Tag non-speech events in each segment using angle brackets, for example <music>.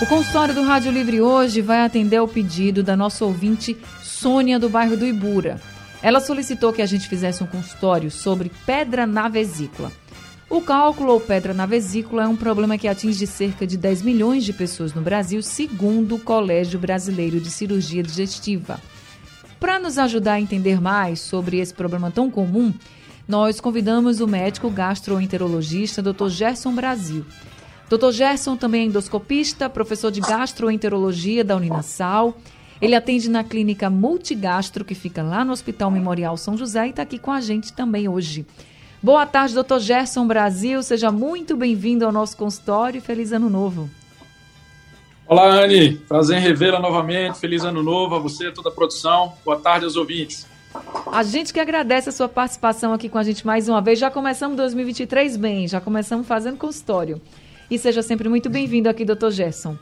O consultório do Rádio Livre hoje vai atender ao pedido da nossa ouvinte Sônia do bairro do Ibura. Ela solicitou que a gente fizesse um consultório sobre pedra na vesícula. O cálculo ou pedra na vesícula é um problema que atinge cerca de 10 milhões de pessoas no Brasil, segundo o Colégio Brasileiro de Cirurgia Digestiva. Para nos ajudar a entender mais sobre esse problema tão comum, nós convidamos o médico gastroenterologista Dr. Gerson Brasil. Dr. Gerson também é endoscopista, professor de gastroenterologia da Uninasal. Ele atende na clínica Multigastro, que fica lá no Hospital Memorial São José, e está aqui com a gente também hoje. Boa tarde, doutor Gerson Brasil. Seja muito bem-vindo ao nosso consultório e feliz ano novo. Olá, Anne. Prazer em revê-la novamente. Feliz ano novo a você e toda a produção. Boa tarde aos ouvintes. A gente que agradece a sua participação aqui com a gente mais uma vez. Já começamos 2023 bem, já começamos fazendo consultório. E seja sempre muito bem-vindo aqui, doutor Gerson.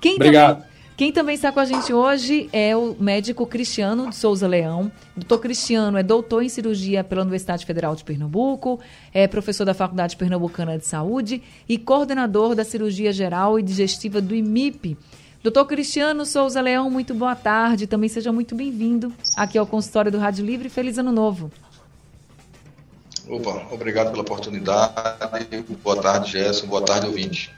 Quem Obrigado. Também... Quem também está com a gente hoje é o médico Cristiano de Souza Leão. Doutor Cristiano é doutor em cirurgia pela Universidade Federal de Pernambuco, é professor da Faculdade Pernambucana de Saúde e coordenador da cirurgia geral e digestiva do IMIP. Doutor Cristiano Souza Leão, muito boa tarde. Também seja muito bem-vindo aqui ao consultório do Rádio Livre. Feliz ano novo. Opa, obrigado pela oportunidade. Boa tarde, Gerson. Boa tarde, ouvinte.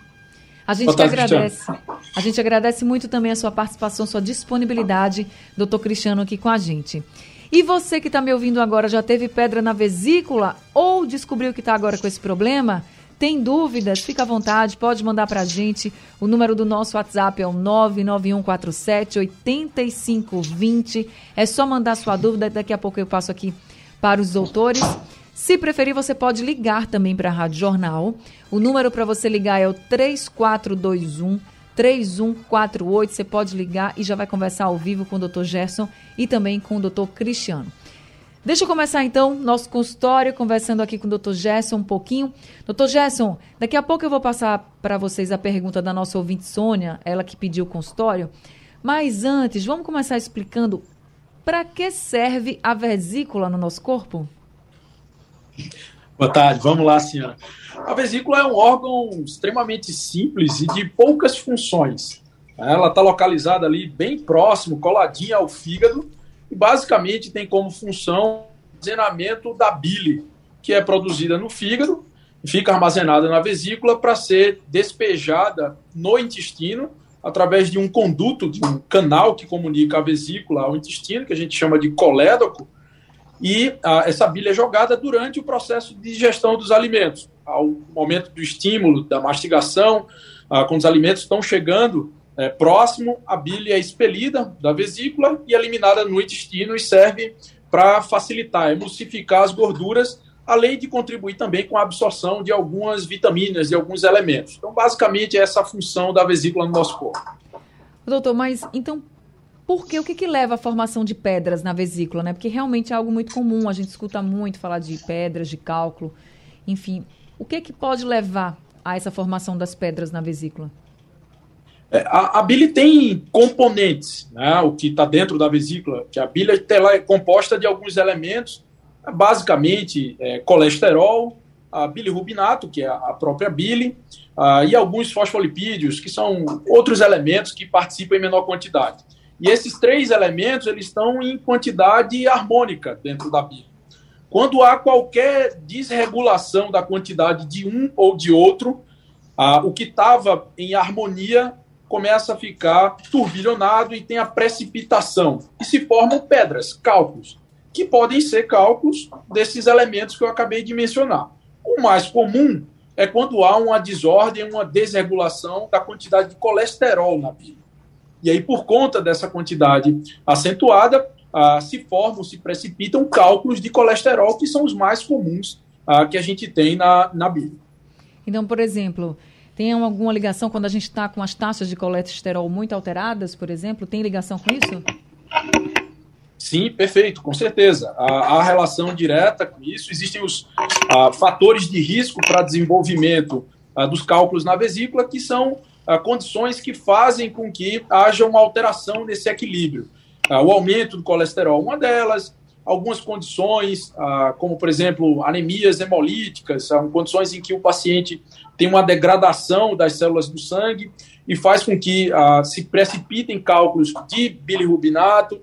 A gente tarde, agradece. Cristiano. A gente agradece muito também a sua participação, sua disponibilidade, doutor Cristiano, aqui com a gente. E você que está me ouvindo agora já teve pedra na vesícula ou descobriu que está agora com esse problema? Tem dúvidas? Fica à vontade, pode mandar para a gente. O número do nosso WhatsApp é o 99147 8520. É só mandar sua dúvida, daqui a pouco eu passo aqui para os doutores. Se preferir, você pode ligar também para a Rádio Jornal. O número para você ligar é o 3421 3148. Você pode ligar e já vai conversar ao vivo com o Dr. Gerson e também com o Dr. Cristiano. Deixa eu começar então nosso consultório, conversando aqui com o Dr. Gerson um pouquinho. Dr. Gerson, daqui a pouco eu vou passar para vocês a pergunta da nossa ouvinte Sônia, ela que pediu o consultório. Mas antes, vamos começar explicando para que serve a vesícula no nosso corpo? Boa tarde, vamos lá, senhora. A vesícula é um órgão extremamente simples e de poucas funções. Ela está localizada ali bem próximo, coladinha ao fígado, e basicamente tem como função armazenamento da bile, que é produzida no fígado e fica armazenada na vesícula para ser despejada no intestino através de um conduto, de um canal que comunica a vesícula ao intestino, que a gente chama de colédoco, e ah, essa bile é jogada durante o processo de digestão dos alimentos. Ao momento do estímulo, da mastigação, ah, quando os alimentos estão chegando é, próximo, a bile é expelida da vesícula e eliminada no intestino e serve para facilitar, emulsificar as gorduras, além de contribuir também com a absorção de algumas vitaminas e alguns elementos. Então, basicamente, é essa a função da vesícula no nosso corpo. Doutor, mas então porque o que, que leva à formação de pedras na vesícula, né? Porque realmente é algo muito comum, a gente escuta muito falar de pedras, de cálculo, enfim. O que que pode levar a essa formação das pedras na vesícula? É, a, a, bile tem componentes, né? O que está dentro da vesícula, que a bile é composta de alguns elementos, basicamente é, colesterol, a bilirrubinato, que é a própria bile, uh, e alguns fosfolipídios, que são outros elementos que participam em menor quantidade. E esses três elementos eles estão em quantidade harmônica dentro da Bíblia. Quando há qualquer desregulação da quantidade de um ou de outro, ah, o que estava em harmonia começa a ficar turbilhonado e tem a precipitação. E se formam pedras, cálculos, que podem ser cálculos desses elementos que eu acabei de mencionar. O mais comum é quando há uma desordem, uma desregulação da quantidade de colesterol na Bíblia. E aí, por conta dessa quantidade acentuada, ah, se formam, se precipitam cálculos de colesterol, que são os mais comuns ah, que a gente tem na, na Bíblia. Então, por exemplo, tem alguma ligação quando a gente está com as taxas de colesterol muito alteradas, por exemplo? Tem ligação com isso? Sim, perfeito, com certeza. Há, relação direta com isso. Existem os fatores de risco para desenvolvimento dos cálculos na vesícula, que são condições que fazem com que haja uma alteração nesse equilíbrio. o aumento do colesterol, uma delas, algumas condições, como, por exemplo, anemias hemolíticas, são condições em que o paciente tem uma degradação das células do sangue e faz com que se precipitem cálculos de bilirrubinato,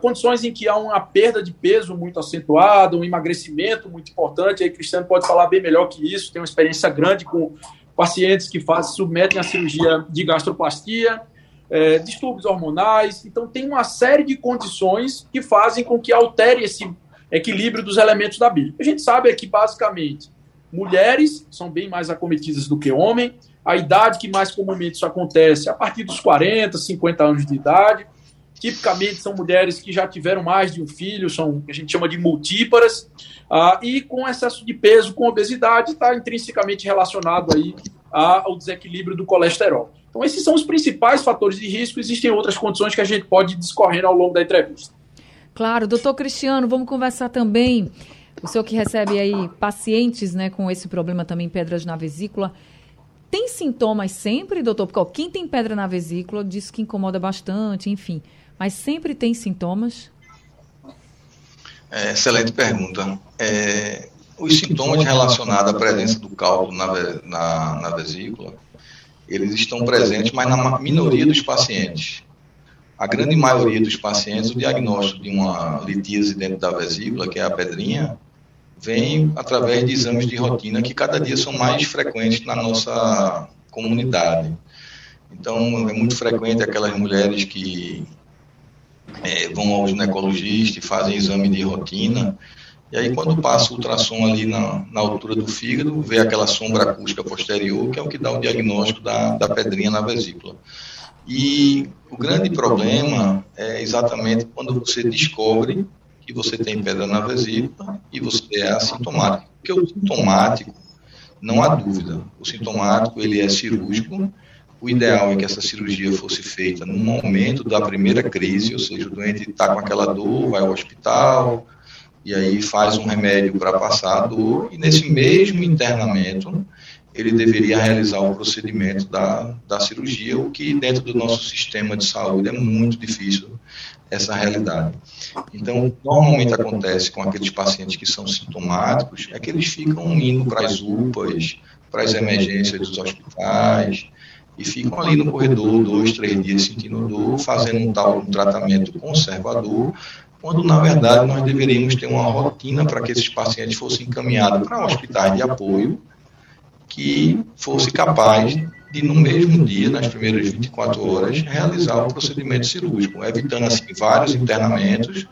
condições em que há uma perda de peso muito acentuada, um emagrecimento muito importante. Aí, Cristiano pode falar bem melhor que isso, tem uma experiência grande com pacientes que faz, submetem a cirurgia de gastroplastia, é, distúrbios hormonais. Então, tem uma série de condições que fazem com que altere esse equilíbrio dos elementos da bile. A gente sabe que, basicamente, mulheres são bem mais acometidas do que homens. A idade que mais comumente isso acontece é a partir dos 40, 50 anos de idade. Tipicamente são mulheres que já tiveram mais de um filho, são a gente chama de multíparas, ah, e com excesso de peso, com obesidade, está intrinsecamente relacionado aí ao desequilíbrio do colesterol. Então, esses são os principais fatores de risco. Existem outras condições que a gente pode ir discorrendo ao longo da entrevista. Claro, doutor Cristiano, vamos conversar também. O senhor que recebe aí pacientes né, com esse problema também, pedras na vesícula. Tem sintomas sempre, doutor? Porque ó, quem tem pedra na vesícula diz que incomoda bastante, enfim mas sempre tem sintomas? É, excelente pergunta. É, os sintomas relacionados à presença do cálculo na, na, na vesícula, eles estão presentes, mas na minoria dos pacientes. A grande maioria dos pacientes, o diagnóstico de uma litíase dentro da vesícula, que é a pedrinha, vem através de exames de rotina que cada dia são mais frequentes na nossa comunidade. Então, é muito frequente aquelas mulheres que é, vão ao ginecologista e fazem exame de rotina. E aí, quando passa o ultrassom ali na, na altura do fígado, vê aquela sombra acústica posterior, que é o que dá o diagnóstico da, da pedrinha na vesícula. E o grande problema é exatamente quando você descobre que você tem pedra na vesícula e você é assintomático. Porque o sintomático, não há dúvida, o sintomático ele é cirúrgico o ideal é que essa cirurgia fosse feita no momento da primeira crise, ou seja, o doente está com aquela dor, vai ao hospital, e aí faz um remédio para passar a dor, e nesse mesmo internamento, ele deveria realizar o procedimento da, da cirurgia, o que dentro do nosso sistema de saúde é muito difícil essa realidade. Então, normalmente acontece com aqueles pacientes que são sintomáticos, é que eles ficam indo para as UPAs, para as emergências dos hospitais, e ficam ali no corredor dois, três dias sentindo dor, fazendo um tal um tratamento conservador, quando na verdade nós deveríamos ter uma rotina para que esses pacientes fossem encaminhados para hospitais de apoio que fosse capaz de, no mesmo dia, nas primeiras 24 horas, realizar o procedimento cirúrgico, evitando assim vários internamentos,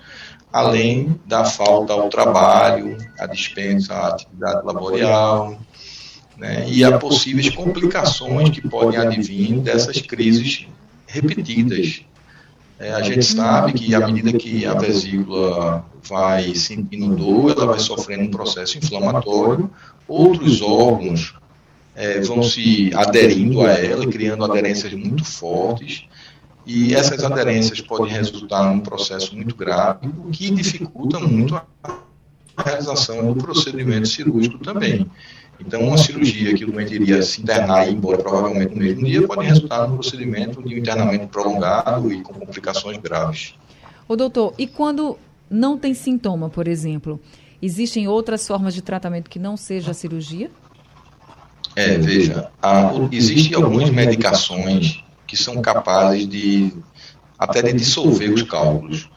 além da falta ao trabalho, a dispensa à atividade laboral, né, e há possíveis complicações que podem advir dessas crises repetidas. É, a gente sabe que à medida que a vesícula vai sentindo dor, ela vai sofrendo um processo inflamatório, outros órgãos é, vão se aderindo a ela, criando aderências muito fortes, e essas aderências podem resultar num processo muito grave, o que dificulta muito a realização do procedimento cirúrgico também. Então, uma cirurgia que o doente iria se internar e ir embora provavelmente no mesmo dia pode resultar num procedimento de um internamento prolongado e com complicações graves. O doutor, e quando não tem sintoma, por exemplo, existem outras formas de tratamento que não seja a cirurgia? É, veja, há, existem algumas medicações que são capazes de até de dissolver os cálculos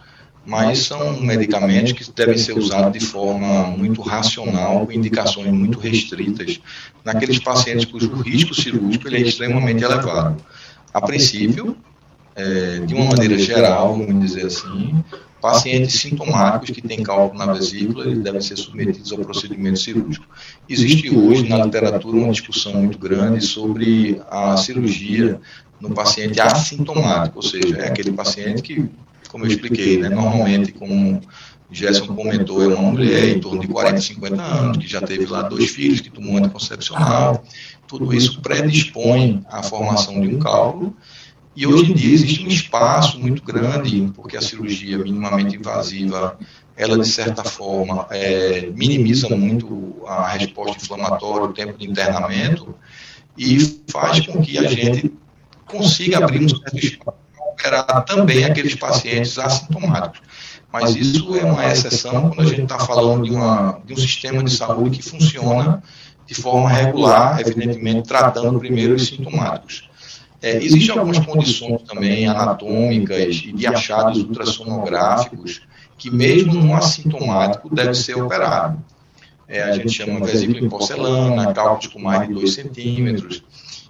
mas são medicamentos que devem ser usados de forma muito racional, com indicações muito restritas, naqueles pacientes cujo risco cirúrgico ele é extremamente elevado. A princípio, é, de uma maneira geral, vamos dizer assim, pacientes sintomáticos que têm cálculo na vesícula eles devem ser submetidos ao procedimento cirúrgico. Existe hoje na literatura uma discussão muito grande sobre a cirurgia no paciente assintomático, ou seja, é aquele paciente que como eu expliquei, né, normalmente, como Gerson comentou, é uma mulher em torno de 40, 50 anos, que já teve lá dois filhos, que tomou anticoncepcional. Tudo isso predispõe à formação de um cálculo. E hoje em dia existe um espaço muito grande, porque a cirurgia minimamente invasiva, ela de certa forma é, minimiza muito a resposta inflamatória, o tempo de internamento, e faz com que a gente consiga abrir um certo espaço operar também aqueles pacientes assintomáticos. Mas isso é uma exceção quando a gente está falando de, uma, de um sistema de saúde que funciona de forma regular, evidentemente tratando primeiro os sintomáticos. É, existem algumas condições também anatômicas e de achados ultrassonográficos que mesmo no assintomático deve ser operado. É, a gente chama vesícula em porcelana, cálculos com mais de 2 centímetros,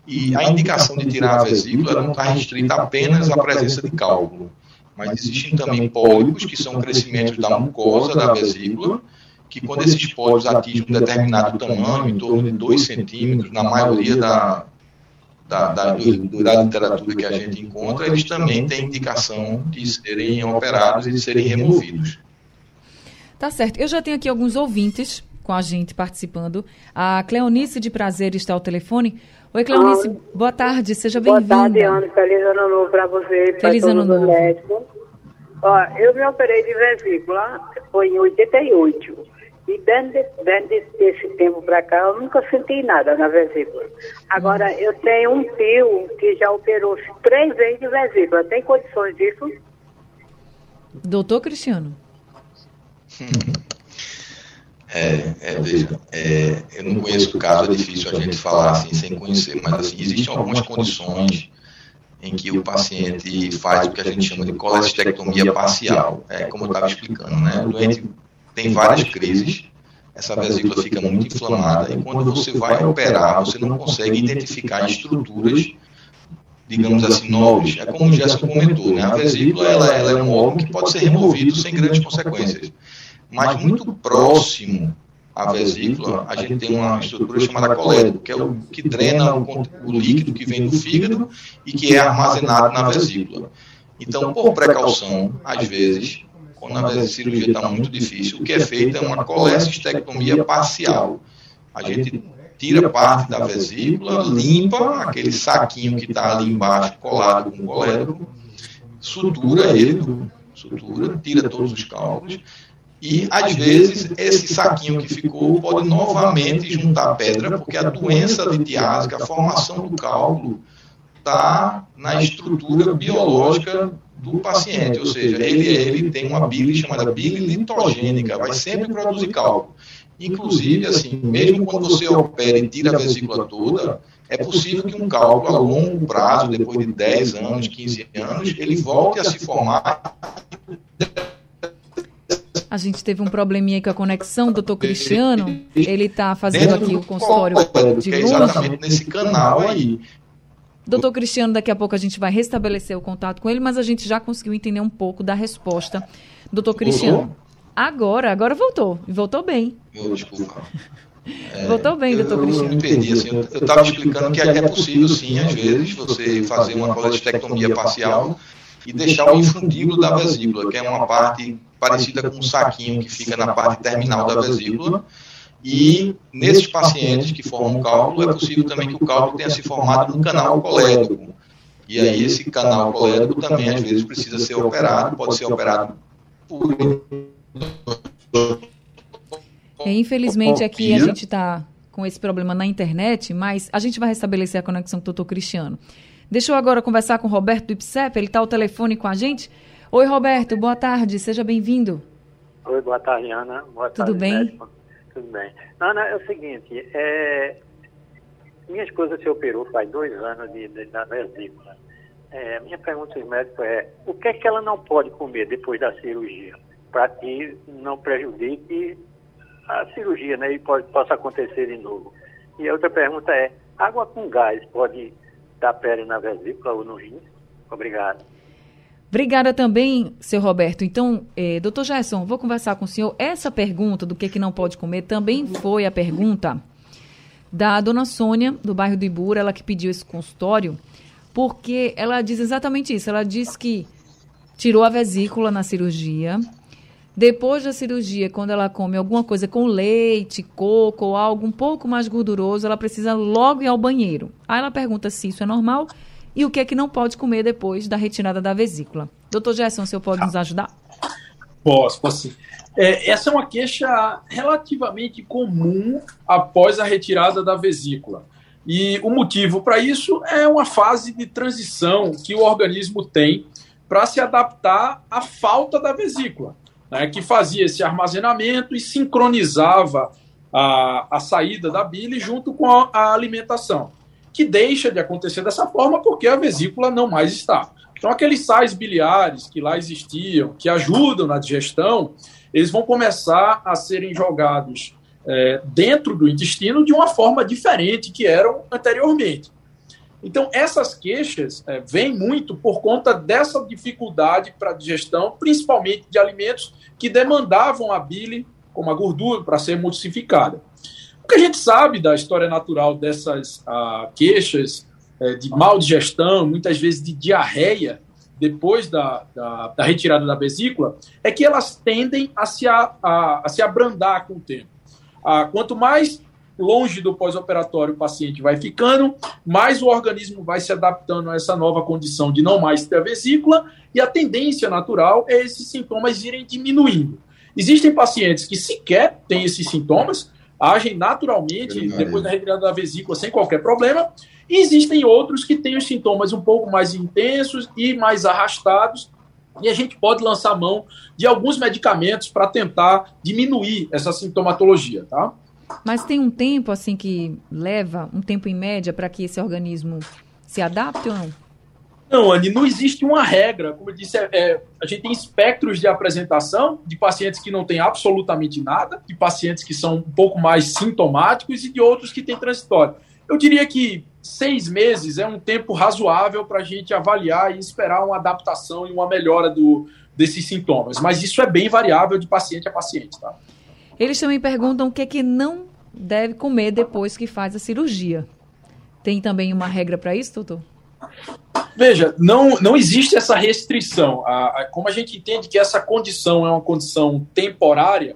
e a indicação de tirar a vesícula não está restrita apenas à presença de cálculo, mas existem também pólipos, que são crescimentos da mucosa da vesícula, que quando esses pólipos atingem um determinado tamanho, em torno de 2 centímetros, na maioria da, da, da, da literatura que a gente encontra, eles também têm indicação de serem operados e de serem removidos. Tá certo. Eu já tenho aqui alguns ouvintes com a gente participando. A Cleonice de Prazer está ao telefone. Oi, Cleonice, ah, boa tarde, seja bem-vinda. Boa tarde, Ana. Feliz ano novo para você. Feliz ano novo. Ó, eu me operei de vesícula, foi em 88. E desde, desde esse tempo para cá, eu nunca senti nada na vesícula. Agora, eu tenho um tio que já operou três vezes de vesícula. Tem condições disso? Doutor Cristiano. <laughs> É, é, veja, é, eu não conheço o caso, é difícil a gente falar assim sem conhecer, mas assim, existem algumas condições em que o paciente faz o que a gente chama de colestectomia parcial, é, como eu estava explicando, né? O doente tem várias crises, essa vesícula fica muito inflamada, e quando você vai operar, você não consegue identificar estruturas, digamos assim, nobres. É como o Jéssica comentou, né? A vesícula ela, ela é um órgão que pode ser removido sem grandes consequências. Mas muito próximo à vesícula, a gente tem uma estrutura chamada colédoco, que é o que drena o, o líquido que vem do fígado e que é armazenado na vesícula. Então, por precaução, às vezes, quando a cirurgia está muito difícil, o que é feito é uma colecistectomia parcial. A gente tira parte da vesícula, limpa aquele saquinho que está ali embaixo colado com o colédoco, sutura ele, sutura, tira todos os cálculos, e às vezes esse saquinho que ficou pode novamente juntar pedra, porque a doença litiásica, a formação do cálculo, está na estrutura biológica do paciente, ou seja, ele, ele tem uma bile chamada bile litogênica, vai sempre produzir cálculo. Inclusive, assim, mesmo quando você opera e tira a vesícula toda, é possível que um cálculo a longo prazo, depois de 10 anos, 15 anos, ele volte a se formar. A gente teve um probleminha com a conexão, doutor Cristiano. Ele está fazendo aqui o consultório de é exatamente nesse canal aí. Doutor Cristiano, daqui a pouco a gente vai restabelecer o contato com ele, mas a gente já conseguiu entender um pouco da resposta. Doutor Cristiano. Agora, agora voltou. E voltou bem. Desculpa. É, <laughs> voltou bem, doutor Cristiano. Eu me perdi, assim, eu estava explicando que é possível, sim, às vezes, você fazer uma colestectomia parcial e deixar o infundíbulo da vesícula, que é uma parte parecida com um saquinho que fica na parte terminal da vesícula, e nesses pacientes que formam cálculo, é possível também que o cálculo tenha se formado no canal colédoco. E aí esse canal colédoco também às vezes precisa ser operado, pode ser operado por. É, infelizmente aqui a gente está com esse problema na internet, mas a gente vai restabelecer a conexão com o doutor Cristiano. Deixa eu agora conversar com o Roberto do IPSEP, ele está ao telefone com a gente. Oi, Roberto, boa tarde, seja bem-vindo. Oi, boa tarde, Ana. Boa Tudo tarde, bem? Médico. Tudo bem. Ana, é o seguinte, é, minha esposa se operou faz dois anos de, de, da vesícula. É, minha pergunta aos médicos é, o que é que ela não pode comer depois da cirurgia? Para que não prejudique a cirurgia, né? E pode, possa acontecer de novo. E a outra pergunta é, água com gás pode dar pele na vesícula ou no rim? Obrigado. Obrigada também, seu Roberto. Então, eh, doutor Gerson, vou conversar com o senhor. Essa pergunta do que, que não pode comer também foi a pergunta da dona Sônia, do bairro do Ibura, ela que pediu esse consultório, porque ela diz exatamente isso. Ela diz que tirou a vesícula na cirurgia. Depois da cirurgia, quando ela come alguma coisa com leite, coco ou algo um pouco mais gorduroso, ela precisa logo ir ao banheiro. Aí ela pergunta se isso é normal e o que é que não pode comer depois da retirada da vesícula. Doutor Gerson, o senhor pode nos ajudar? Posso, posso sim. É, essa é uma queixa relativamente comum após a retirada da vesícula. E o motivo para isso é uma fase de transição que o organismo tem para se adaptar à falta da vesícula, né, que fazia esse armazenamento e sincronizava a, a saída da bile junto com a, a alimentação, que deixa de acontecer dessa forma porque a vesícula não mais está. Então, aqueles sais biliares que lá existiam, que ajudam na digestão, eles vão começar a serem jogados é, dentro do intestino de uma forma diferente que eram anteriormente. Então, essas queixas é, vêm muito por conta dessa dificuldade para a digestão, principalmente de alimentos que demandavam a bile, como a gordura, para ser emulsificada. O que a gente sabe da história natural dessas ah, queixas é, de mal digestão, muitas vezes de diarreia, depois da, da, da, retirada da vesícula, é que elas tendem a se, a, a, a se abrandar com o tempo. Ah, quanto mais longe do pós-operatório o paciente vai ficando, mais o organismo vai se adaptando a essa nova condição de não mais ter a vesícula, e a tendência natural é esses sintomas irem diminuindo. Existem pacientes que sequer têm esses sintomas, agem naturalmente depois da retirada da vesícula sem qualquer problema, e existem outros que têm os sintomas um pouco mais intensos e mais arrastados, e a gente pode lançar mão de alguns medicamentos para tentar diminuir essa sintomatologia, tá? Mas tem um tempo assim que leva, um tempo em média, para que esse organismo se adapte ou não? Não, Anne, não existe uma regra. Como eu disse, é, é, a gente tem espectros de apresentação de pacientes que não têm absolutamente nada, de pacientes que são um pouco mais sintomáticos e de outros que têm transitório. Eu diria que seis meses é um tempo razoável para a gente avaliar e esperar uma adaptação e uma melhora do, desses sintomas. Mas isso é bem variável de paciente a paciente, tá? Eles também perguntam o que é que não deve comer depois que faz a cirurgia. Tem também uma regra para isso, doutor? Veja, não, não existe essa restrição. A, a, como a gente entende que essa condição é uma condição temporária,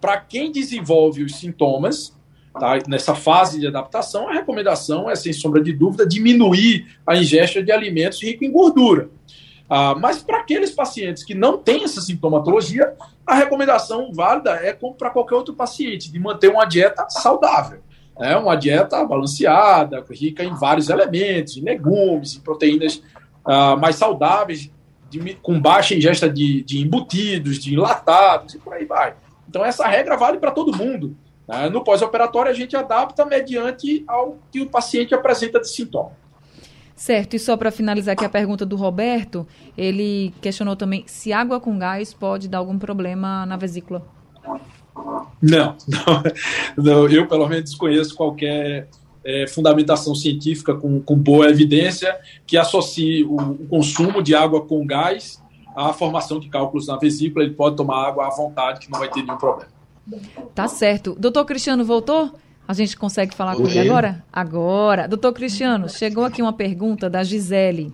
para quem desenvolve os sintomas, tá, nessa fase de adaptação, a recomendação é, sem sombra de dúvida, diminuir a ingesta de alimentos ricos em gordura. Ah, mas para aqueles pacientes que não têm essa sintomatologia, a recomendação válida é como para qualquer outro paciente, de manter uma dieta saudável. Né? Uma dieta balanceada, rica em vários elementos, em legumes, em proteínas ah, mais saudáveis, de, com baixa ingesta de, de embutidos, de enlatados e por aí vai. Então, essa regra vale para todo mundo. Né? No pós-operatório, a gente adapta mediante ao que o paciente apresenta de sintoma. Certo, e só para finalizar aqui a pergunta do Roberto, ele questionou também se água com gás pode dar algum problema na vesícula. Não, não, não eu pelo menos desconheço qualquer é, fundamentação científica com, com, boa evidência que associe o, o, consumo de água com gás à formação de cálculos na vesícula. Ele pode tomar água à vontade, que não vai ter nenhum problema. Tá certo. Doutor Cristiano voltou? A gente consegue falar com ele agora? Agora. Doutor Cristiano, chegou aqui uma pergunta da Gisele.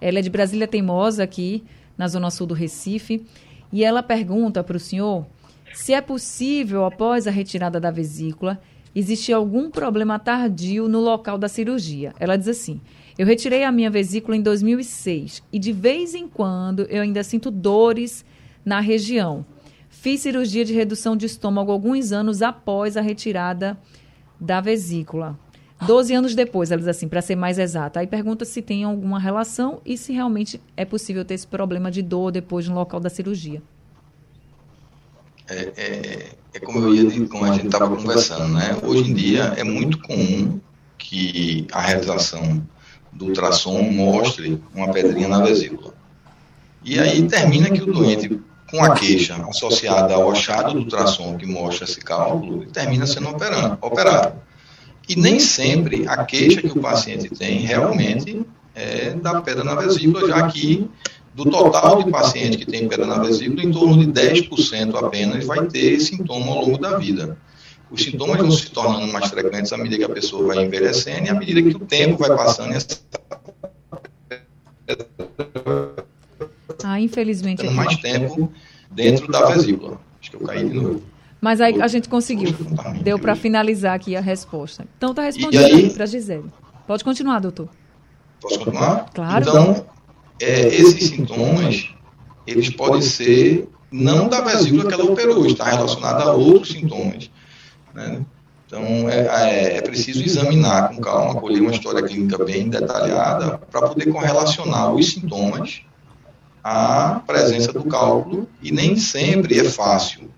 Ela é de Brasília Teimosa, aqui na Zona Sul do Recife. E ela pergunta para o senhor se é possível, após a retirada da vesícula, existir algum problema tardio no local da cirurgia. Ela diz assim: Eu retirei a minha vesícula em 2006 e de vez em quando eu ainda sinto dores na região. Fiz cirurgia de redução de estômago alguns anos após a retirada da vesícula. Doze anos depois, ela diz assim, para ser mais exata. Aí pergunta se tem alguma relação e se realmente é possível ter esse problema de dor depois no local da cirurgia. É, é, é como, eu ia, como a gente estava conversando, né? Hoje em dia é muito comum que a realização do ultrassom mostre uma pedrinha na vesícula. E aí termina que o doente com a queixa associada ao achado do ultrassom que mostra esse cálculo, termina sendo operado. operado. E nem sempre a queixa que o paciente tem realmente é da pedra na vesícula, já que do total de pacientes que tem pedra na vesícula, em torno de 10% apenas vai ter sintoma ao longo da vida. Os sintomas vão se tornando mais frequentes à medida que a pessoa vai envelhecendo e à medida que o tempo vai passando. Essa... Ah, infelizmente. Tendo mais tempo dentro da vesícula. Acho que eu caí de novo. Mas aí a gente conseguiu. Deu para finalizar aqui a resposta. Então está respondido para Gisele. Pode continuar, doutor. Posso continuar? Claro. Então, é, esses sintomas, eles podem ser não da vesícula que ela operou, está relacionado a outros sintomas. Né? Então, é, é, é, preciso examinar com calma, colher uma história clínica bem detalhada para poder correlacionar os sintomas à presença do cálculo e nem sempre é fácil.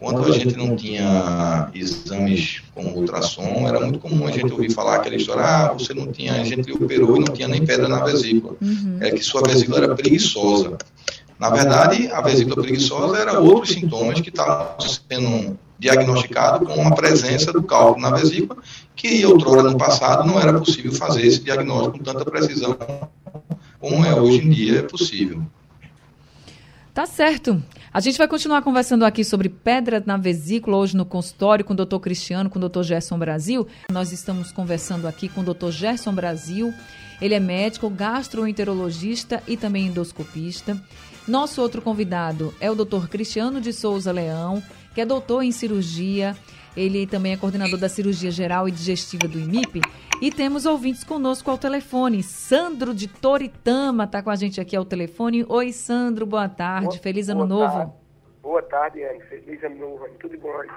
Quando a gente não tinha exames como ultrassom, era muito comum a gente ouvir falar aquela história, ah, você não tinha, a gente operou e não tinha nem pedra na vesícula. Uhum. É que sua vesícula era preguiçosa. Na verdade, a vesícula preguiçosa era outros sintomas que estavam sendo diagnosticados com a presença do cálculo na vesícula, que outrora no passado não era possível fazer esse diagnóstico com tanta precisão como é hoje em dia possível. Tá certo. A gente vai continuar conversando aqui sobre pedra na vesícula hoje no consultório com o doutor Cristiano, com o doutor Gerson Brasil. Nós estamos conversando aqui com o doutor Gerson Brasil. Ele é médico, gastroenterologista e também endoscopista. Nosso outro convidado é o doutor Cristiano de Souza Leão, que é doutor em cirurgia. Ele também é coordenador da cirurgia geral e digestiva do IMIP. E temos ouvintes conosco ao telefone. Sandro de Toritama está com a gente aqui ao telefone. Oi, Sandro, boa tarde. Boa, Feliz Ano Novo. Tarde. Boa tarde, Anne. Feliz Ano Novo. Tudo bom, Anne?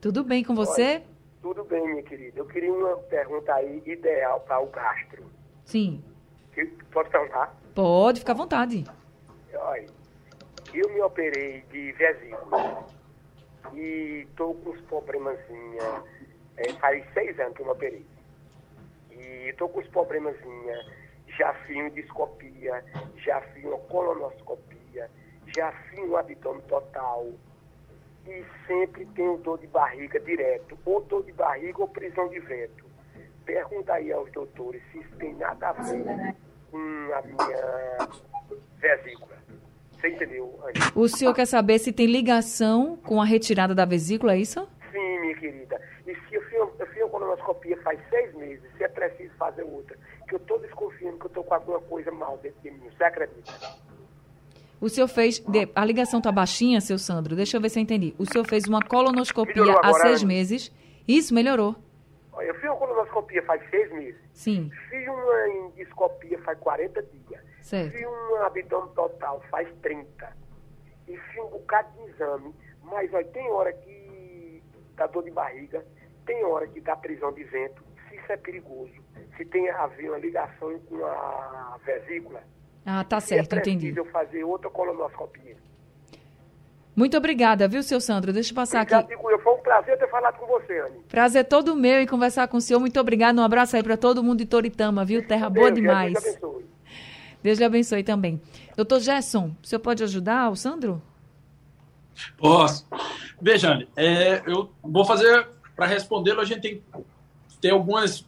Tudo bem com você? Olha, tudo bem, minha querida. Eu queria uma pergunta aí ideal para o gastro. Sim. Pode perguntar? Pode, fica à vontade. Olha, eu me operei de vesícula e estou com uns problemas. É, faz seis anos que eu me operei e estou com os problemas, já fiz endoscopia, já fiz uma colonoscopia, já fiz um abdômen total e sempre tenho dor de barriga direto, ou dor de barriga ou prisão de vento. Pergunta aí aos doutores se isso tem nada a ver com a minha vesícula. Você entendeu, Anny? O senhor quer saber se tem ligação com a retirada da vesícula, é isso? Sim, minha querida. E se eu fiz, eu fiz uma colonoscopia faz seis meses, se é preciso fazer outra, que eu estou desconfiando que eu estou com alguma coisa mal dentro de mim, você acredita? O senhor fez. A ligação está baixinha, seu Sandro? Deixa eu ver se eu entendi. O senhor fez uma colonoscopia há seis meses. Isso melhorou. Eu fiz uma colonoscopia faz seis meses. Sim. Fiz uma endoscopia faz 40 dias. Certo. Fiz um abdômen total faz 30. E fiz um bocado de exame. Mas olha, tem hora que dá dor de barriga, tem hora que dá prisão de vento, se isso é perigoso, se tem a ver uma ligação com a vesícula. Ah, tá certo, é entendi. eu fazer outra colonoscopia. Muito obrigada, viu, seu Sandro? Deixa eu passar obrigado, aqui. Digo, foi um prazer ter falado com você, Anny. Prazer todo meu em conversar com o senhor. Muito obrigado. Um abraço aí para todo mundo de Toritama, viu? Terra boa Deus, demais. Deus abençoe. Deus lhe abençoe também. Doutor Gerson, o senhor pode ajudar o Sandro? Posso. Veja, é, eu vou fazer para respondê-lo, a gente tem ter algumas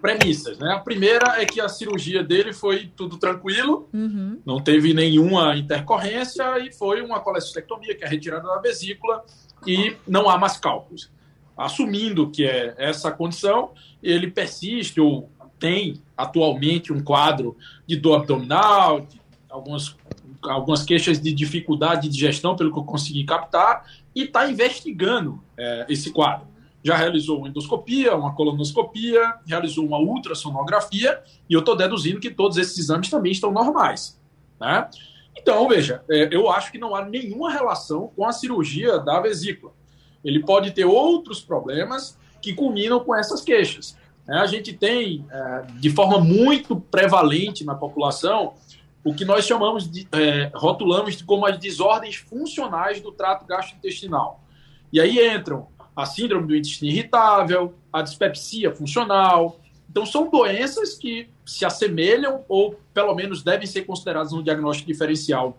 premissas. Né? A primeira é que a cirurgia dele foi tudo tranquilo, uhum. não teve nenhuma intercorrência e foi uma colestectomia, que é retirada da vesícula, e não há mais cálculos. Assumindo que é essa condição, ele persiste ou tem atualmente um quadro de dor abdominal, de algumas, algumas queixas de dificuldade de digestão, pelo que eu consegui captar, e está investigando é, esse quadro já realizou uma endoscopia, uma colonoscopia, realizou uma ultrassonografia, e eu estou deduzindo que todos esses exames também estão normais. Né? Então, veja, é, eu acho que não há nenhuma relação com a cirurgia da vesícula. Ele pode ter outros problemas que culminam com essas queixas. Né? A gente tem, é, de forma muito prevalente na população, o que nós chamamos de, é, rotulamos como as desordens funcionais do trato gastrointestinal. E aí entram a síndrome do intestino irritável, a dispepsia funcional. Então, são doenças que se assemelham ou, pelo menos, devem ser consideradas no diagnóstico diferencial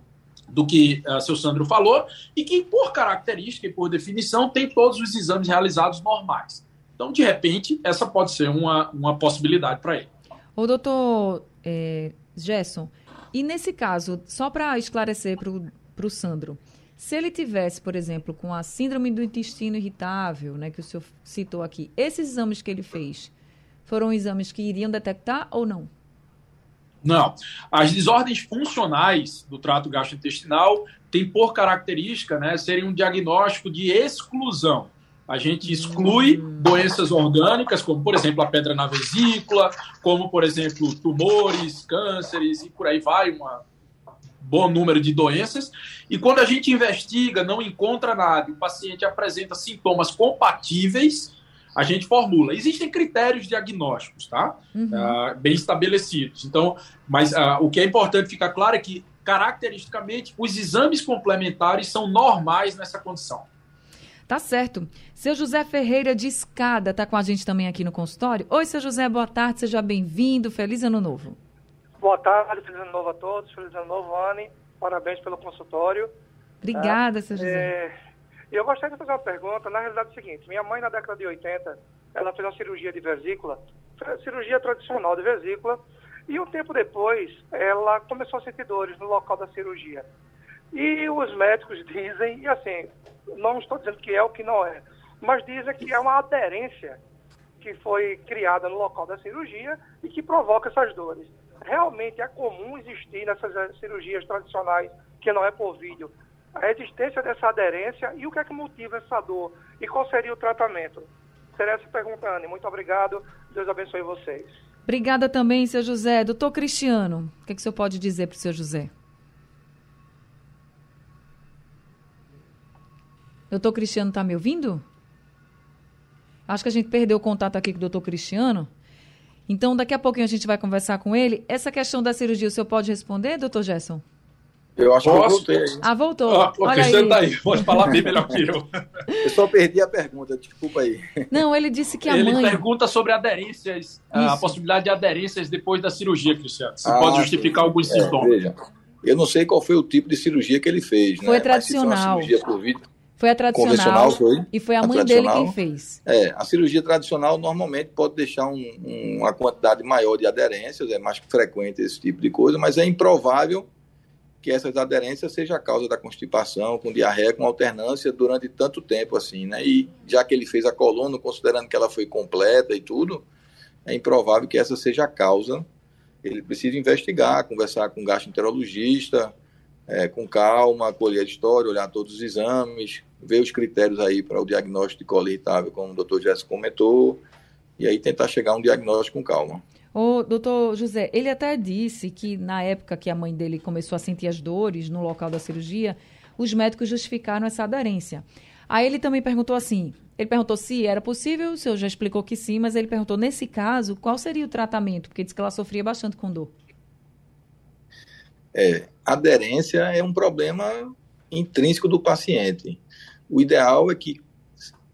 do que uh, seu Sandro falou, e que, por característica e por definição, tem todos os exames realizados normais. Então, de repente, essa pode ser uma, uma possibilidade para ele. O doutor é, Gerson, e nesse caso, só para esclarecer para o Sandro, se ele tivesse, por exemplo, com a síndrome do intestino irritável, né, que o senhor citou aqui, esses exames que ele fez foram exames que iriam detectar ou não? Não. As desordens funcionais do trato gastrointestinal têm por característica né, serem um diagnóstico de exclusão. A gente exclui doenças orgânicas, como, por exemplo, a pedra na vesícula, como, por exemplo, tumores, cânceres e por aí vai, um bom número de doenças. E quando a gente investiga, não encontra nada, o paciente apresenta sintomas compatíveis, a gente formula. Existem critérios diagnósticos, tá? Uhum. Uh, bem estabelecidos. Então, mas uh, o que é importante ficar claro é que, caracteristicamente, os exames complementares são normais nessa condição. Tá certo. Seu José Ferreira de Escada está com a gente também aqui no consultório. Oi, seu José, boa tarde, seja bem-vindo. Feliz ano novo. Boa tarde, feliz ano novo a todos. Feliz ano novo, Anne. Parabéns pelo consultório. Obrigada, é, seu José. É, eu gostaria de fazer uma pergunta. Na realidade é o seguinte: minha mãe, na década de 80, ela fez uma cirurgia de vesícula, cirurgia tradicional de vesícula, e um tempo depois ela começou a sentir dores no local da cirurgia. E os médicos <laughs> dizem, e assim, não estou dizendo que é o que não é, mas dizem que é uma aderência que foi criada no local da cirurgia e que provoca essas dores. Realmente é comum existir nessas cirurgias tradicionais, que não é por vídeo, a existência dessa aderência e o que é que motiva essa dor e qual seria o tratamento? Seria essa pergunta, Anne. Muito obrigado. Deus abençoe vocês. Obrigada também, seu José. Doutor Cristiano, o que, é que o senhor pode dizer para o seu José? Doutor Cristiano está me ouvindo? Acho que a gente perdeu o contato aqui com o doutor Cristiano. Então, daqui a pouquinho a gente vai conversar com ele. Essa questão da cirurgia, o senhor pode responder, doutor Gerson? Eu acho Posso? que eu voltei. Ah, voltou. Ah, o Cristiano está aí, pode falar bem melhor que eu. Eu só perdi a pergunta, desculpa aí. Não, ele disse que a ele mãe... Ele pergunta sobre aderências, Isso. a possibilidade de aderências depois da cirurgia, Cristiano. Se ah, pode justificar alguns é, sintomas. Veja, eu não sei qual foi o tipo de cirurgia que ele fez, foi né? Tradicional. Mas se foi uma cirurgia por vida, foi a tradicional. Foi? E foi a, a mãe dele quem fez. É, a cirurgia tradicional normalmente pode deixar um, um, uma quantidade maior de aderências, é mais frequente esse tipo de coisa, mas é improvável que essas aderências seja a causa da constipação, com diarreia, com alternância durante tanto tempo assim, né? E já que ele fez a coluna, considerando que ela foi completa e tudo, é improvável que essa seja a causa. Ele precisa investigar, conversar com o gastroenterologista, é, com calma, colher a história, olhar todos os exames, ver os critérios aí para o diagnóstico de colo irritável, como o doutor Jéssica comentou, e aí tentar chegar a um diagnóstico com calma. O doutor José, ele até disse que na época que a mãe dele começou a sentir as dores no local da cirurgia, os médicos justificaram essa aderência. Aí ele também perguntou assim, ele perguntou se era possível, o senhor já explicou que sim, mas ele perguntou, nesse caso, qual seria o tratamento? Porque disse que ela sofria bastante com dor. É, aderência é um problema intrínseco do paciente. O ideal é que,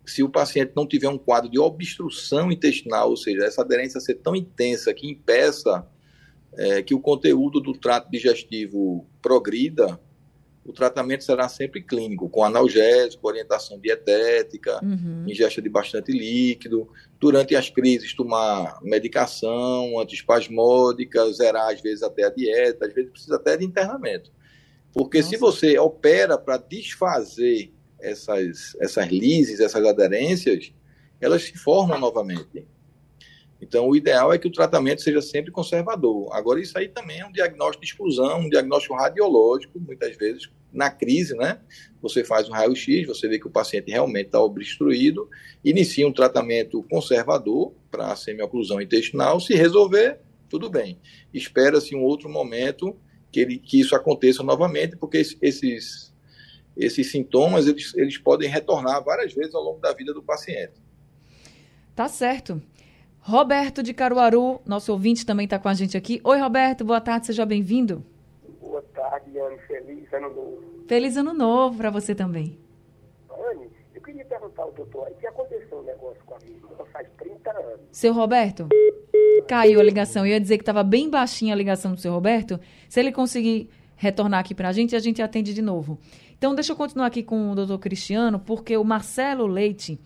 se o paciente não tiver um quadro de obstrução intestinal, ou seja, essa aderência ser tão intensa que impeça é, que o conteúdo do trato digestivo progrida, o tratamento será sempre clínico, com analgésico, orientação dietética, uhum. ingesta de bastante líquido. Durante as crises, tomar medicação antiespasmódica, zerar às vezes até a dieta, às vezes precisa até de internamento. Porque Nossa. se você opera para desfazer essas, essas lises, essas aderências, elas se formam novamente. Então, o ideal é que o tratamento seja sempre conservador. Agora, isso aí também é um diagnóstico de exclusão, um diagnóstico radiológico, muitas vezes, na crise, né? Você faz um raio-x, você vê que o paciente realmente está obstruído, inicia um tratamento conservador para a semioclusão intestinal. Se resolver, tudo bem. Espera-se um outro momento que, ele, que isso aconteça novamente, porque esses esses sintomas eles, eles podem retornar várias vezes ao longo da vida do paciente. Tá certo. Roberto de Caruaru, nosso ouvinte também está com a gente aqui. Oi, Roberto, boa tarde, seja bem-vindo. Boa tarde, Anne. Feliz ano novo. Feliz ano novo para você também. Anne, eu queria perguntar ao doutor, aí que aconteceu um negócio com a minha irmã faz 30 anos. Seu Roberto, caiu a ligação. Eu ia dizer que estava bem baixinha a ligação do seu Roberto. Se ele conseguir retornar aqui para a gente, a gente atende de novo. Então, deixa eu continuar aqui com o doutor Cristiano, porque o Marcelo Leite,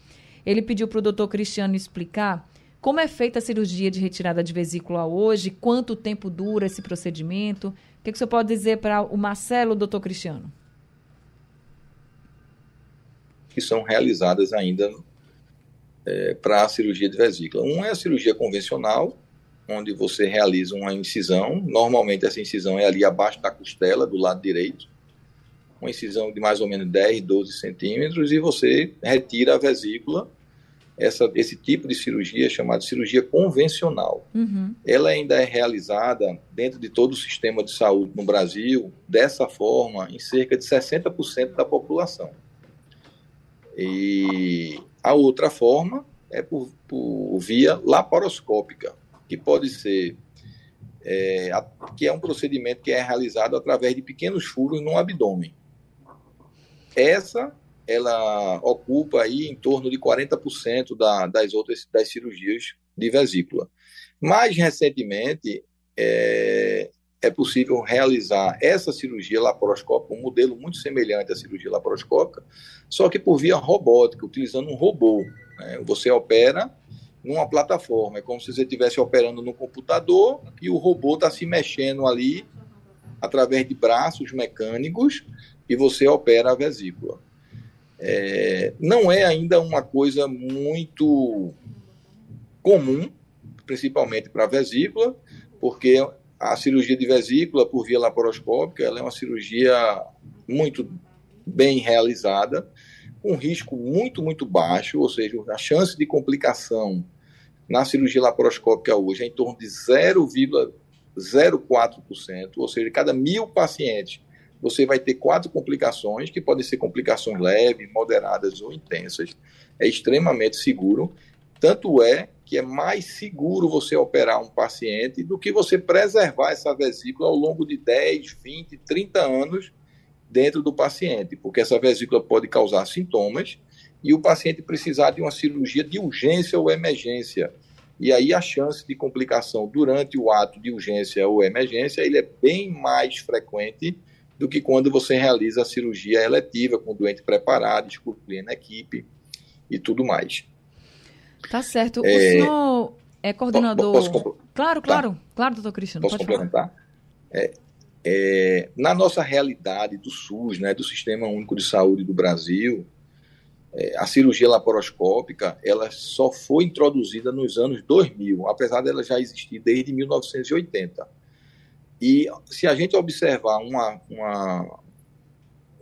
ele pediu para o doutor Cristiano explicar como é feita a cirurgia de retirada de vesícula hoje, quanto tempo dura esse procedimento. O que, que você pode dizer para o Marcelo, doutor Cristiano? Que são realizadas ainda é, para a cirurgia de vesícula. Um é a cirurgia convencional, onde você realiza uma incisão. Normalmente essa incisão é ali abaixo da costela, do lado direito uma incisão de mais ou menos 10, 12 centímetros, e você retira a vesícula. Essa, esse tipo de cirurgia chamada cirurgia convencional. Uhum. Ela ainda é realizada dentro de todo o sistema de saúde no Brasil, dessa forma, em cerca de 60% da população. E a outra forma é por, por via laparoscópica, que pode ser é, que é um procedimento que é realizado através de pequenos furos no abdômen. Essa ela ocupa aí em torno de 40% da, das outras das cirurgias de vesícula. Mais recentemente, é, é possível realizar essa cirurgia laparoscópica, um modelo muito semelhante à cirurgia laparoscópica, só que por via robótica, utilizando um robô. Né? Você opera numa plataforma, é como se você estivesse operando no computador e o robô está se mexendo ali através de braços mecânicos e você opera a vesícula. É, não é ainda uma coisa muito comum, principalmente para a vesícula, porque a cirurgia de vesícula por via laparoscópica é uma cirurgia muito bem realizada, com risco muito, muito baixo, ou seja, a chance de complicação na cirurgia laparoscópica hoje é em torno de 0,04%, ou seja, cada mil pacientes você vai ter quatro complicações, que podem ser complicações leves, moderadas ou intensas. É extremamente seguro. Tanto é que é mais seguro você operar um paciente do que você preservar essa vesícula ao longo de 10, 20, 30 anos dentro do paciente, porque essa vesícula pode causar sintomas e o paciente precisar de uma cirurgia de urgência ou emergência. E aí a chance de complicação durante o ato de urgência ou emergência ele é bem mais frequente do que quando você realiza a cirurgia eletiva com o doente preparado, excluindo a equipe e tudo mais. Tá certo. É... O senhor é coordenador. Posso. Claro, claro, tá. claro, doutor Cristiano. Posso complementar? É, é, na nossa realidade do SUS, né, do Sistema Único de Saúde do Brasil, é, a cirurgia laparoscópica ela só foi introduzida nos anos 2000, apesar dela já existir desde 1980. E se a gente observar uma, uma,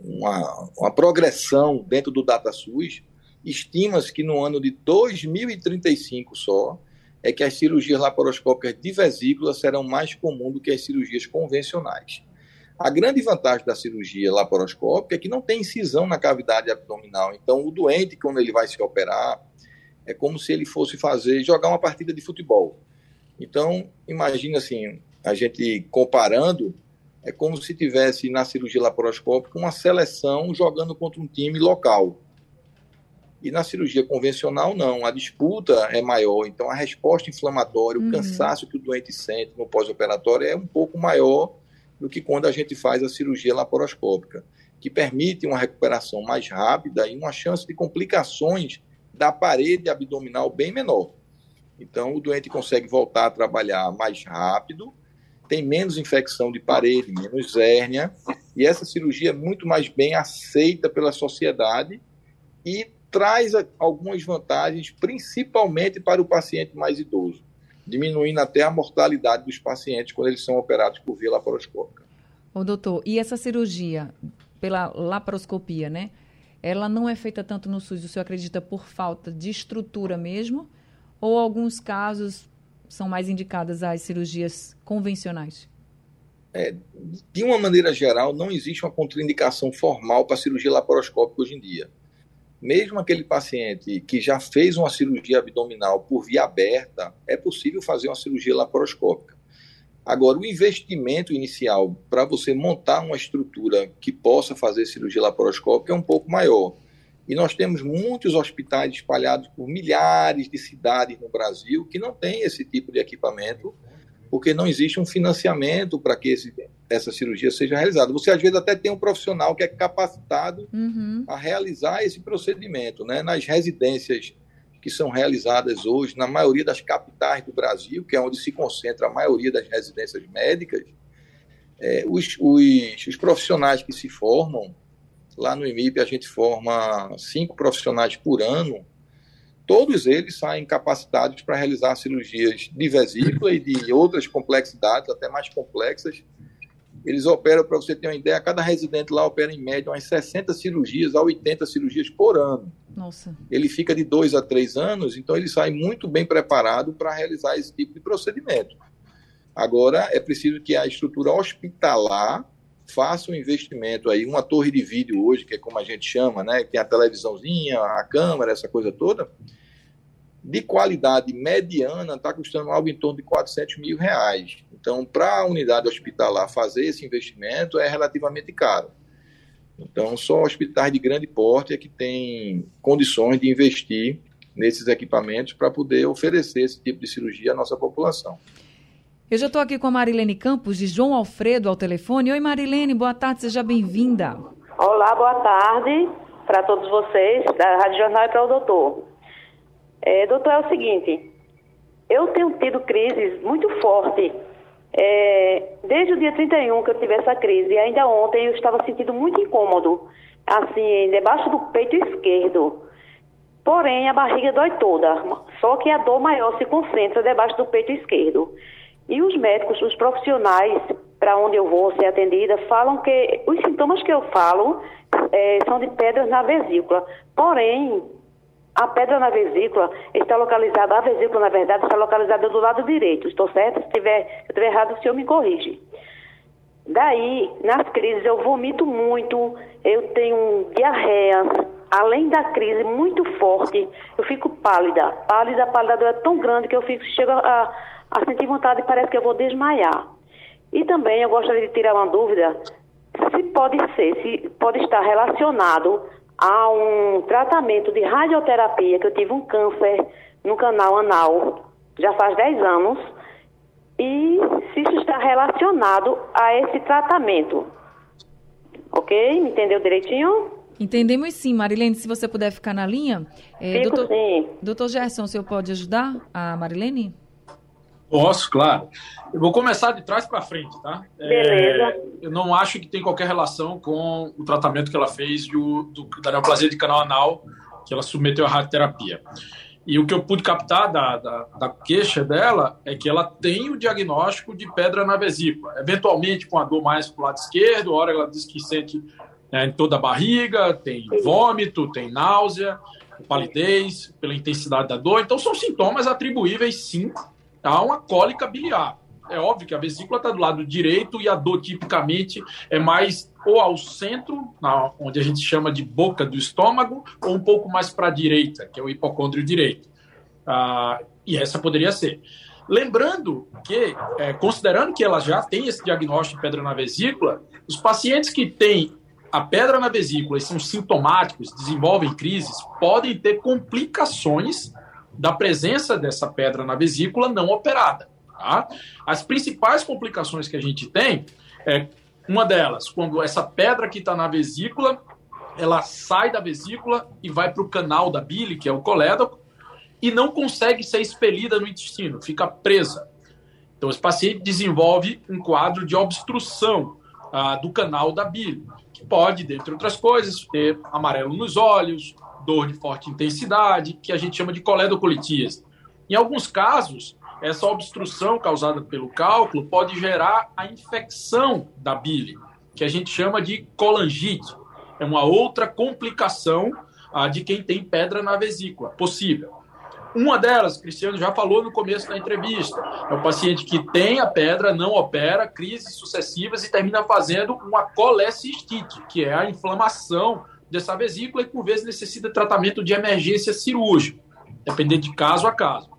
uma, uma progressão dentro do DataSUS, estima-se que no ano de 2035 só, é que as cirurgias laparoscópicas de vesícula serão mais comuns do que as cirurgias convencionais. A grande vantagem da cirurgia laparoscópica é que não tem incisão na cavidade abdominal. Então, o doente, quando ele vai se operar, é como se ele fosse fazer, jogar uma partida de futebol. Então, imagina assim, a gente comparando, é como se tivesse na cirurgia laparoscópica uma seleção jogando contra um time local. E na cirurgia convencional, não. A disputa é maior, então a resposta inflamatória, o uhum. cansaço que o doente sente no pós-operatório é um pouco maior do que quando a gente faz a cirurgia laparoscópica, que permite uma recuperação mais rápida e uma chance de complicações da parede abdominal bem menor. Então, o doente consegue voltar a trabalhar mais rápido tem menos infecção de parede, menos hérnia, e essa cirurgia é muito mais bem aceita pela sociedade e traz algumas vantagens, principalmente para o paciente mais idoso, diminuindo até a mortalidade dos pacientes quando eles são operados por via laparoscópica. Ô, doutor, e essa cirurgia pela laparoscopia, né? Ela não é feita tanto no SUS, o senhor acredita por falta de estrutura mesmo? Ou alguns casos são mais indicadas às cirurgias convencionais? É, de uma maneira geral, não existe uma contraindicação formal para cirurgia laparoscópica hoje em dia. Mesmo aquele paciente que já fez uma cirurgia abdominal por via aberta, é possível fazer uma cirurgia laparoscópica. Agora, o investimento inicial para você montar uma estrutura que possa fazer cirurgia laparoscópica é um pouco maior. E nós temos muitos hospitais espalhados por milhares de cidades no Brasil que não têm esse tipo de equipamento, porque não existe um financiamento para que esse, essa cirurgia seja realizada. Você, às vezes, até tem um profissional que é capacitado uhum. a realizar esse procedimento. Né? Nas residências que são realizadas hoje, na maioria das capitais do Brasil, que é onde se concentra a maioria das residências médicas, é, os, os, os profissionais que se formam Lá no IMIP a gente forma cinco profissionais por ano. Todos eles saem capacitados para realizar cirurgias de vesícula e de outras complexidades, até mais complexas, Eles operam, para você ter uma ideia, cada residente lá opera em média umas 60 cirurgias a 80 cirurgias por ano. Nossa. Ele fica de dois a três anos, então ele sai muito bem preparado para realizar esse tipo de procedimento. Agora, é preciso que a estrutura hospitalar faça um investimento aí, uma torre de vídeo hoje, que é como a gente chama, né? Tem a televisãozinha, a câmera, essa coisa toda, de qualidade mediana, está custando algo em torno de 400 mil reais. Então, para a unidade hospitalar fazer esse investimento é relativamente caro. Então, só hospitais de grande porte é que tem condições de investir nesses equipamentos para poder oferecer esse tipo de cirurgia à nossa população. Eu já estou aqui com a Marilene Campos, de João Alfredo, ao telefone. Oi, Marilene, boa tarde, seja bem-vinda. Olá, boa tarde para todos vocês, da Rádio Jornal e para o doutor. É, doutor, é o seguinte, eu tenho tido crises muito fortes. É, desde o dia 31 que eu tive essa crise, e ainda ontem eu estava sentindo muito incômodo, assim, debaixo do peito esquerdo. Porém, a barriga dói toda, só que a dor maior se concentra debaixo do peito esquerdo. E os médicos, os profissionais para onde eu vou ser atendida, falam que os sintomas que eu falo é, são de pedras na vesícula. Porém, a pedra na vesícula está localizada, a vesícula, na verdade, está localizada do lado direito. Estou certo? Se tiver, estiver errado, o senhor me corrige. Daí, nas crises, eu vomito muito, eu tenho diarreia, além da crise muito forte, eu fico pálida. Pálida, pálida é tão grande que eu fico, chego a, a sentir vontade parece que eu vou desmaiar. E também eu gostaria de tirar uma dúvida se pode ser, se pode estar relacionado a um tratamento de radioterapia, que eu tive um câncer no canal anal já faz 10 anos, e se isso está relacionado a esse tratamento. Ok? Entendeu direitinho? Entendemos sim, Marilene. Se você puder ficar na linha. É, Fico, doutor, sim. doutor Gerson, o senhor pode ajudar a Marilene? Posso, claro. Eu vou começar de trás para frente, tá? Beleza. É, eu não acho que tem qualquer relação com o tratamento que ela fez do, do, da neoplasia de canal anal, que ela submeteu à radioterapia. E o que eu pude captar da, da, da, queixa dela é que ela tem o diagnóstico de pedra na vesícula. Eventualmente com a dor mais para o lado esquerdo, a hora ela diz que sente né, em toda a barriga, tem vômito, tem náusea, palidez, pela intensidade da dor. Então são sintomas atribuíveis, sim, há uma cólica biliar. É óbvio que a vesícula está do lado direito e a dor tipicamente é mais ou ao centro, onde a gente chama de boca do estômago, ou um pouco mais para a direita, que é o hipocôndrio direito. Ah, e essa poderia ser. Lembrando que, é, considerando que ela já tem esse diagnóstico de pedra na vesícula, os pacientes que têm a pedra na vesícula e são sintomáticos, desenvolvem crises, podem ter complicações da presença dessa pedra na vesícula não operada. Tá? As principais complicações que a gente tem é uma delas, quando essa pedra que está na vesícula, ela sai da vesícula e vai para o canal da bile, que é o colédoco, e não consegue ser expelida no intestino, fica presa. Então, esse paciente desenvolve um quadro de obstrução ah, do canal da bile, que pode, dentre outras coisas, ter amarelo nos olhos, dor de forte intensidade, que a gente chama de coledocolitíase. Em alguns casos, essa obstrução causada pelo cálculo pode gerar a infecção da bile, que a gente chama de colangite. É uma outra complicação ah, de quem tem pedra na vesícula, possível. Uma delas, Cristiano já falou no começo da entrevista, é o paciente que tem a pedra, não opera, crises sucessivas e termina fazendo uma colecistite, que é a inflamação dessa vesícula e por vezes necessita tratamento de emergência cirúrgico, dependendo de caso a caso.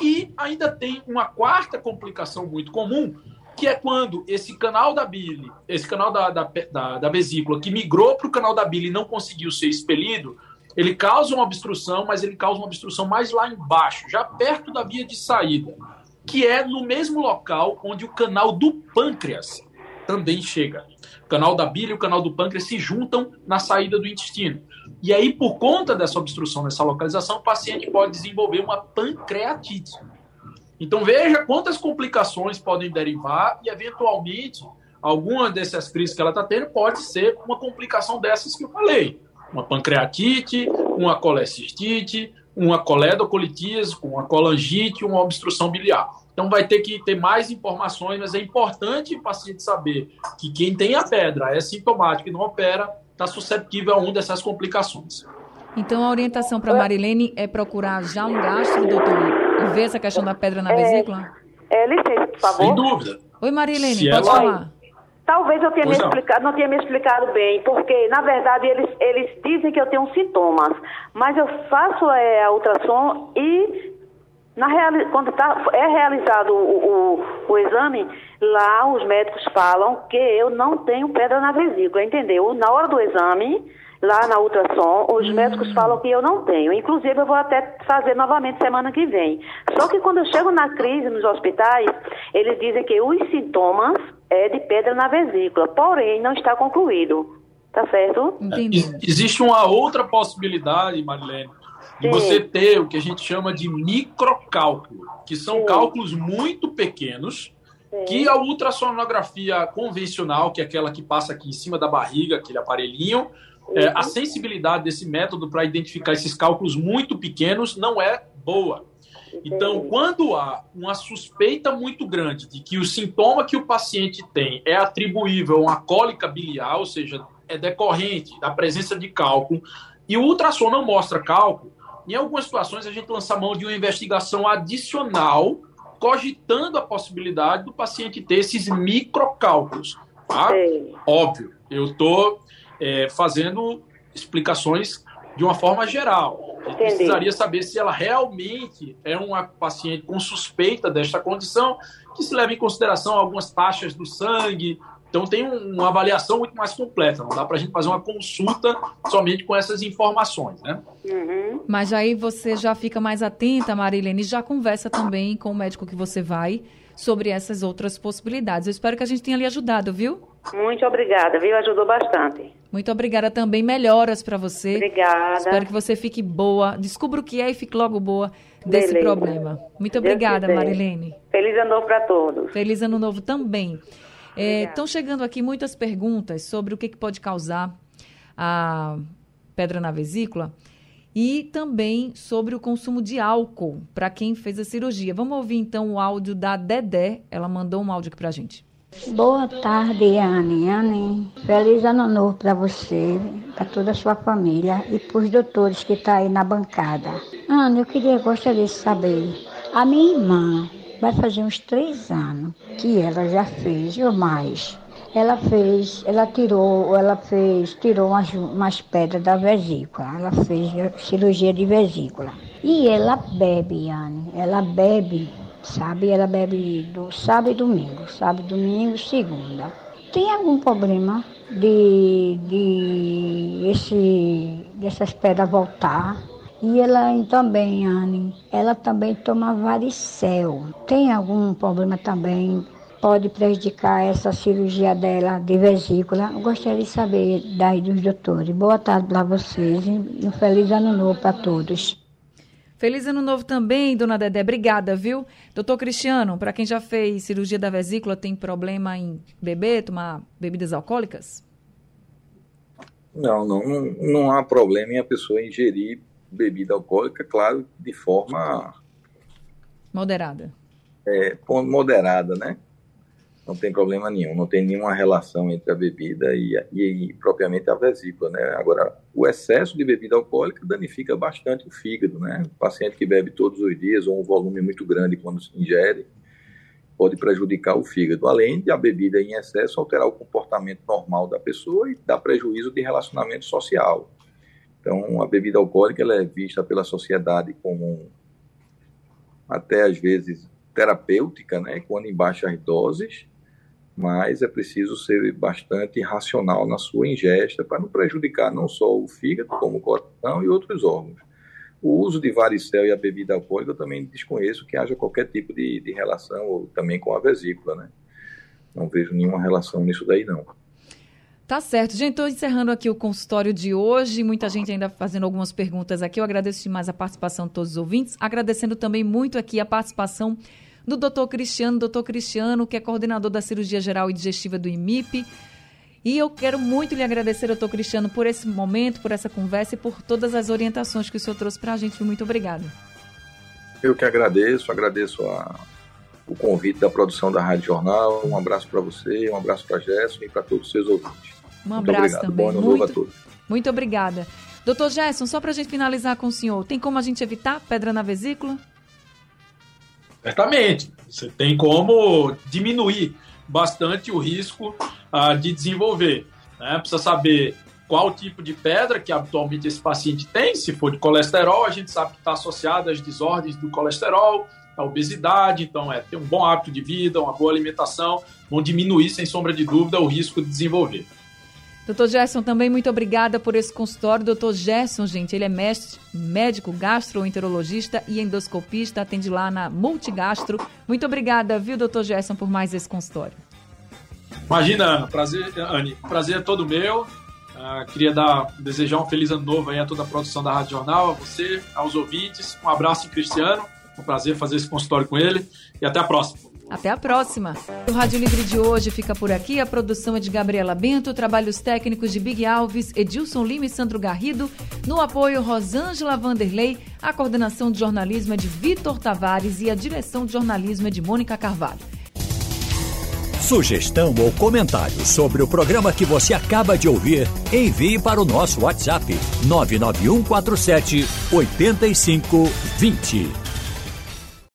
E ainda tem uma quarta complicação muito comum, que é quando esse canal da bile, esse canal da, da, da, da vesícula que migrou para o canal da bile e não conseguiu ser expelido, ele causa uma obstrução, mas ele causa uma obstrução mais lá embaixo, já perto da via de saída, que é no mesmo local onde o canal do pâncreas também chega canal da bile e o canal do pâncreas se juntam na saída do intestino. E aí, por conta dessa obstrução nessa localização, o paciente pode desenvolver uma pancreatite. Então, veja quantas complicações podem derivar e, eventualmente, alguma dessas crises que ela está tendo pode ser uma complicação dessas que eu falei. Uma pancreatite, uma colecistite, uma coledocolitíase, uma colangite, uma obstrução biliar. Então vai ter que ter mais informações, mas é importante o paciente saber que quem tem a pedra é sintomático e não opera, está susceptível a uma dessas complicações. Então a orientação para Marilene é procurar já um gastro, doutor, e ver essa questão da pedra na vesícula? É, licença, por favor. Sem dúvida. Oi, Marilene, Se pode ela- falar. Talvez eu tenha me não. explicado, não tenha me explicado bem, porque na verdade eles, eles dizem que eu tenho sintomas, mas eu faço é, a ultrassom e na reali quando tá, é realizado o, o, o exame, lá os médicos falam que eu não tenho pedra na vesícula, entendeu? Na hora do exame, lá na ultrassom, os médicos falam que eu não tenho. Inclusive, eu vou até fazer novamente semana que vem. Só que quando eu chego na crise nos hospitais, eles dizem que os sintomas é de pedra na vesícula, porém não está concluído. Tá certo? Entendi. Ex- Existe uma outra possibilidade, Marilene, Sim. você ter o que a gente chama de microcálculo, que são Sim. cálculos muito pequenos que a ultrassonografia convencional, que é aquela que passa aqui em cima da barriga, aquele aparelhinho, é, a sensibilidade desse método para identificar esses cálculos muito pequenos não é boa. Então, quando há uma suspeita muito grande de que o sintoma que o paciente tem é atribuível a uma cólica biliar, ou seja, é decorrente da presença de cálculo, e o ultrassom não mostra cálculo, em algumas situações a gente lança a mão de uma investigação adicional, cogitando a possibilidade do paciente ter esses microcálculos. Tá? Óbvio, eu estou fazendo explicações de uma forma geral. A gente Entendi. precisaria saber se ela realmente é uma paciente com suspeita desta condição, que se leva em consideração algumas taxas do sangue. Então, tem um- uma avaliação muito mais completa. Não dá para a gente fazer uma consulta somente com essas informações, né? Uhum. Mas aí você já fica mais atenta, Marilene, e já conversa também com o médico que você vai sobre essas outras possibilidades. Eu espero que a gente tenha lhe ajudado, viu? Muito obrigada, viu? Ajudou bastante. Muito obrigada também. Melhoras para você. Obrigada. Espero que você fique boa. Descubra o que é e fique logo boa desse Beleza. problema. Muito obrigada. Marilene. Feliz ano novo para todos. Feliz ano novo também. Estão chegando aqui muitas perguntas sobre o que, que pode causar a pedra na vesícula e também sobre o consumo de álcool para quem fez a cirurgia. Vamos ouvir então o áudio da Dedé. Ela mandou um áudio aqui pra gente. Boa tarde, Anne. Anne, feliz ano novo para você, para toda a sua família e para os doutores que estão aí na bancada. Anne, eu queria gostaria de saber. A minha irmã vai fazer uns três anos que ela já fez, ou mais. Ela fez, ela tirou, ela fez, tirou umas, umas pedras da vesícula. Ela fez cirurgia de vesícula. E ela bebe, Anne. Ela bebe sabe? Ela bebe do sábado e domingo, sábado, domingo, segunda. Tem algum problema de, de esse, dessas pedras voltar? E ela também, Anne, ela também toma varicel. Tem algum problema também? Pode prejudicar essa cirurgia dela de vesícula? Eu gostaria de saber daí dos doutores. Boa tarde para vocês e um feliz ano novo para todos. Feliz ano novo também, dona Dedé. Obrigada, viu? Doutor Cristiano, para quem já fez cirurgia da vesícula, tem problema em beber, tomar bebidas alcoólicas? Não, não, não, não há problema em a pessoa ingerir bebida alcoólica, claro, de forma Moderada. é, moderada, né? Não tem problema nenhum, não tem nenhuma relação entre a bebida e, e, e propriamente a vesícula, né? Agora, o excesso de bebida alcoólica danifica bastante o fígado, né? O paciente que bebe todos os dias ou um volume muito grande quando se ingere pode prejudicar o fígado, além de a bebida em excesso alterar o comportamento normal da pessoa e dar prejuízo de relacionamento social. Então, a bebida alcoólica ela é vista pela sociedade como até às vezes terapêutica, né, quando em baixas doses, mas é preciso ser bastante racional na sua ingesta para não prejudicar não só o fígado, como o coração e outros órgãos. O uso de varicel e a bebida alcoólica eu também desconheço que haja qualquer tipo de, de relação, ou também com a vesícula, né? Não vejo nenhuma relação nisso daí, não. Tá certo. Gente, estou encerrando aqui o consultório de hoje. Muita gente ainda fazendo algumas perguntas aqui. Eu agradeço demais a participação de todos os ouvintes. Agradecendo também muito aqui a participação do doutor Cristiano, doutor Cristiano, que é coordenador da cirurgia geral e digestiva do IMIP. E eu quero muito lhe agradecer, doutor Cristiano, por esse momento, por essa conversa e por todas as orientações que o senhor trouxe para a gente. Muito obrigada. Eu que agradeço, agradeço a, o convite da produção da Rádio Jornal. Um abraço para você, um abraço para Gerson e para todos os seus ouvintes. Um abraço também. Bom ano muito, novo a todos. Muito obrigada. Doutor Gerson, só para a gente finalizar com o senhor, tem como a gente evitar pedra na vesícula? Certamente. Você tem como diminuir bastante o risco uh, de desenvolver. Né? Precisa saber qual tipo de pedra que habitualmente esse paciente tem. Se for de colesterol, a gente sabe que está associado às desordens do colesterol, à obesidade. Então, é ter um bom hábito de vida, uma boa alimentação, vão diminuir, sem sombra de dúvida, o risco de desenvolver. Doutor Gerson, também muito obrigada por esse consultório. Doutor Gerson, gente, ele é mestre, médico, gastroenterologista e endoscopista, atende lá na Multigastro. Muito obrigada, viu, doutor Gerson, por mais esse consultório. Imagina, prazer, Anne, prazer é todo meu. Uh, queria dar, desejar um feliz ano novo aí a toda a produção da Rádio Jornal, a você, aos ouvintes. Um abraço Cristiano. Um prazer fazer esse consultório com ele e até a próxima. Até a próxima. O Rádio Livre de hoje fica por aqui. A produção é de Gabriela Bento, trabalhos técnicos de Big Alves, Edilson Lima e Sandro Garrido. No apoio, Rosângela Vanderlei. A coordenação de jornalismo é de Vitor Tavares e a direção de jornalismo é de Mônica Carvalho. Sugestão ou comentário sobre o programa que você acaba de ouvir, envie para o nosso WhatsApp 99147 8520.